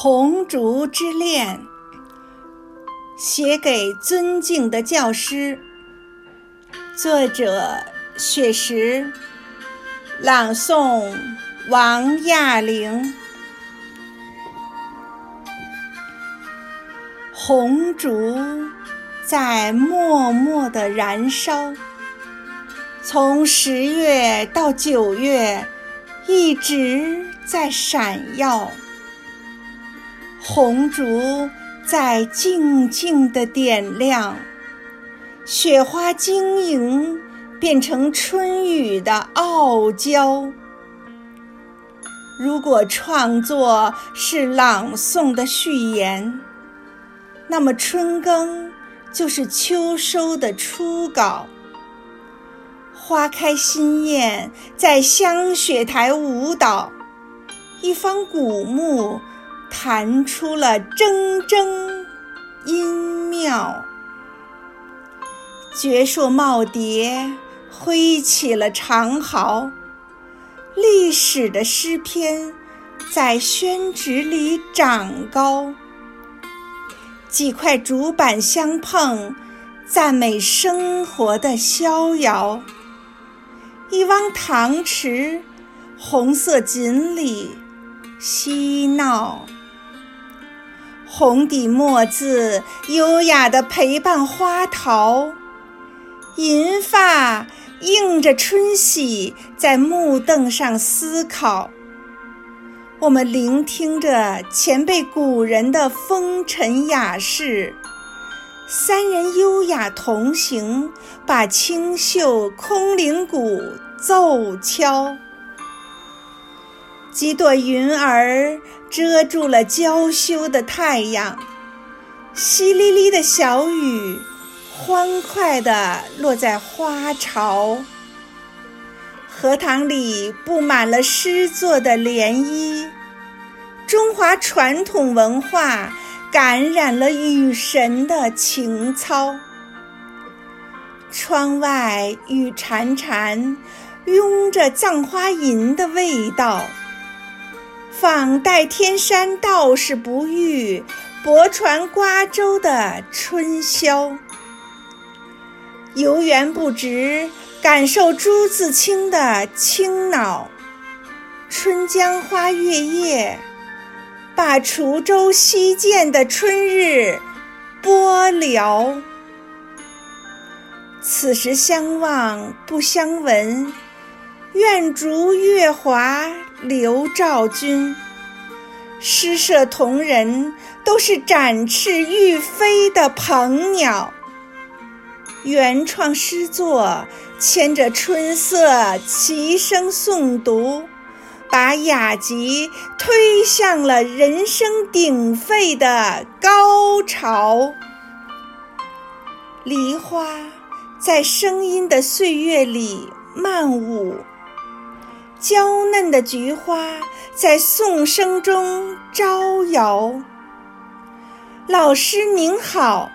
红烛之恋》，写给尊敬的教师。作者：雪石，朗诵：王亚玲。红烛在默默的燃烧，从十月到九月，一直在闪耀。红烛在静静地点亮，雪花晶莹，变成春雨的傲娇。如果创作是朗诵的序言，那么春耕就是秋收的初稿。花开新艳，在香雪台舞蹈，一方古木。弹出了铮铮音妙，绝硕耄耋挥起了长毫，历史的诗篇在宣纸里长高。几块竹板相碰，赞美生活的逍遥。一汪塘池，红色锦鲤嬉闹。红底墨字，优雅地陪伴花桃，银发映着春喜，在木凳上思考。我们聆听着前辈古人的风尘雅事，三人优雅同行，把清秀空灵鼓奏敲。几朵云儿遮住了娇羞的太阳，淅沥沥的小雨欢快地落在花潮。荷塘里布满了诗作的涟漪，中华传统文化感染了雨神的情操。窗外雨潺潺，拥着《葬花吟》的味道。访代天山道士不遇，泊船瓜洲的春宵。游园不值，感受朱自清的清脑。春江花月夜，把滁州西涧的春日播聊。此时相望不相闻，愿逐月华。刘照君，诗社同仁都是展翅欲飞的鹏鸟。原创诗作牵着春色齐声诵读，把雅集推向了人声鼎沸的高潮。梨花在声音的岁月里漫舞。娇嫩的菊花在颂声中招摇。老师您好，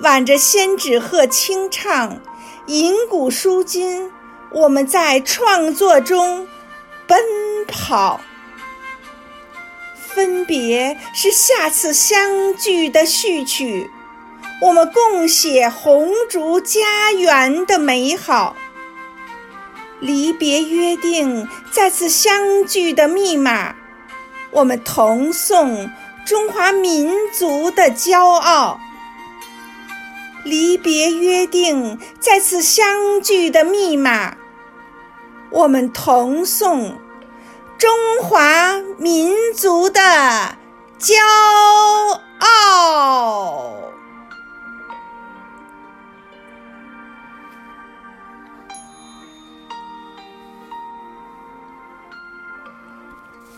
挽着仙纸鹤轻唱，银鼓书今，我们在创作中奔跑。分别是下次相聚的序曲，我们共写红烛家园的美好。离别约定，再次相聚的密码，我们同颂中华民族的骄傲。离别约定，再次相聚的密码，我们同颂中华民族的骄傲。